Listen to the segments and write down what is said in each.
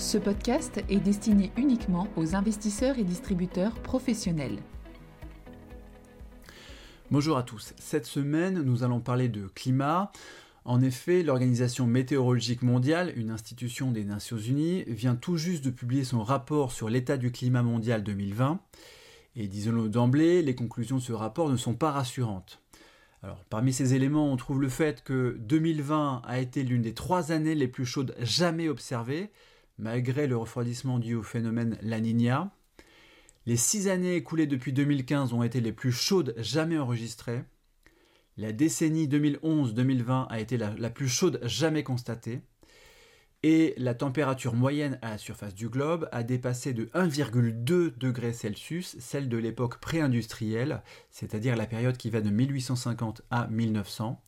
Ce podcast est destiné uniquement aux investisseurs et distributeurs professionnels. Bonjour à tous. Cette semaine, nous allons parler de climat. En effet, l'Organisation météorologique mondiale, une institution des Nations Unies, vient tout juste de publier son rapport sur l'état du climat mondial 2020. Et disons-le d'emblée, les conclusions de ce rapport ne sont pas rassurantes. Alors, parmi ces éléments, on trouve le fait que 2020 a été l'une des trois années les plus chaudes jamais observées, malgré le refroidissement dû au phénomène La Niña. Les six années écoulées depuis 2015 ont été les plus chaudes jamais enregistrées. La décennie 2011-2020 a été la, plus chaude jamais constatée. Et la température moyenne à la surface du globe a dépassé de 1,2 degrés Celsius celle de l'époque pré-industrielle, c'est-à-dire la période qui va de 1850 à 1900.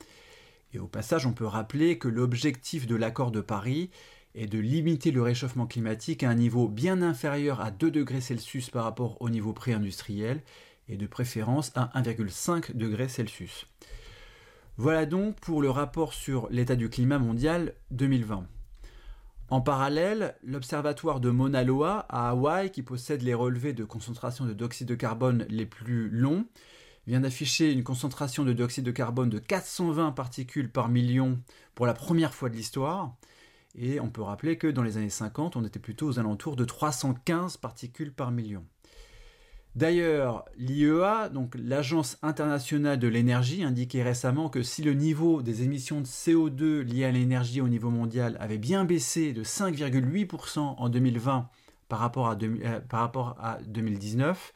Et au passage, on peut rappeler que l'objectif de l'accord de Paris est de limiter le réchauffement climatique à un niveau bien inférieur à 2 degrés Celsius par rapport au niveau pré-industriel et de préférence à 1,5 degrés Celsius. Voilà donc pour le rapport sur l'état du climat mondial 2020. En parallèle, l'observatoire de Mauna Loa à Hawaï, qui possède les relevés de concentration de dioxyde de carbone les plus longs, vient d'afficher une concentration de dioxyde de carbone de 420 particules par million pour la première fois de l'histoire. Et on peut rappeler que dans les années 50, on était plutôt aux alentours de 315 particules par million. D'ailleurs, l'IEA, donc l'Agence internationale de l'énergie, indiquait récemment que si le niveau des émissions de CO2 liées à l'énergie au niveau mondial avait bien baissé de 5,8% en 2020 par rapport, à euh, par rapport à 2019,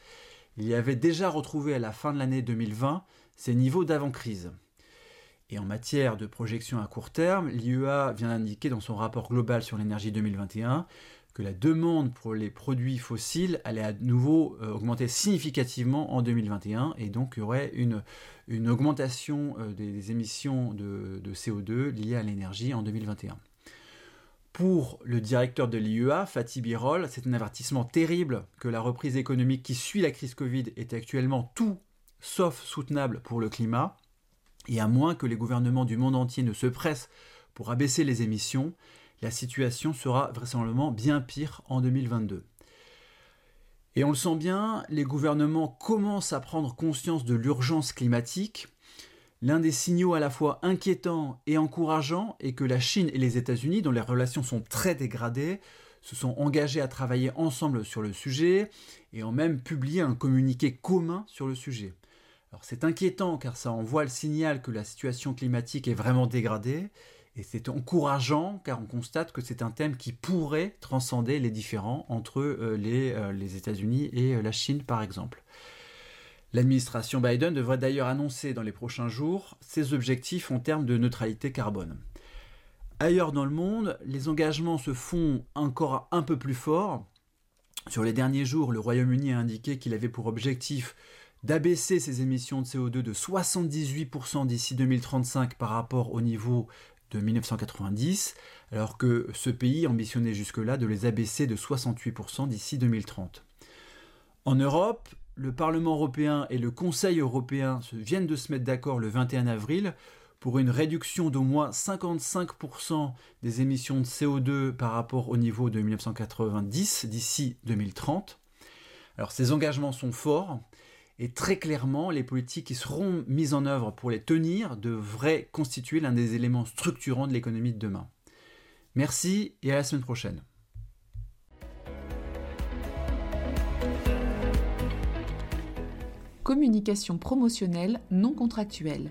il y avait déjà retrouvé à la fin de l'année 2020 ces niveaux d'avant-crise. Et en matière de projection à court terme, l'IEA vient d'indiquer dans son rapport global sur l'énergie 2021 que la demande pour les produits fossiles allait à nouveau euh, augmenter significativement en 2021 et donc il y aurait une, augmentation euh, des, émissions de, de, CO2 liées à l'énergie en 2021. Pour le directeur de l'IEA, Fatih Birol, c'est un avertissement terrible que la reprise économique qui suit la crise Covid est actuellement tout sauf soutenable pour le climat, et à moins que les gouvernements du monde entier ne se pressent pour abaisser les émissions, la situation sera vraisemblablement bien pire en 2022. Et on le sent bien, les gouvernements commencent à prendre conscience de l'urgence climatique. L'un des signaux à la fois inquiétants et encourageants est que la Chine et les États-Unis, dont les relations sont très dégradées, se sont engagés à travailler ensemble sur le sujet et ont même publié un communiqué commun sur le sujet. C'est inquiétant car ça envoie le signal que la situation climatique est vraiment dégradée et c'est encourageant car on constate que c'est un thème qui pourrait transcender les différends entre euh, les, euh, les États-Unis et euh, la Chine par exemple. L'administration Biden devrait d'ailleurs annoncer dans les prochains jours ses objectifs en termes de neutralité carbone. Ailleurs dans le monde, les engagements se font encore un peu plus forts. Sur les derniers jours, le Royaume-Uni a indiqué qu'il avait pour objectif d'abaisser ses émissions de CO2 de 78% d'ici 2035 par rapport au niveau de 1990, alors que ce pays ambitionnait jusque-là de les abaisser de 68% d'ici 2030. En Europe, le Parlement européen et le Conseil européen viennent de se mettre d'accord le 21 avril pour une réduction d'au moins 55% des émissions de CO2 par rapport au niveau de 1990 d'ici 2030. Alors ces engagements sont forts et très clairement, les politiques qui seront mises en œuvre pour les tenir devraient constituer l'un des éléments structurants de l'économie de demain. Merci et à la semaine prochaine. Communication promotionnelle non contractuelle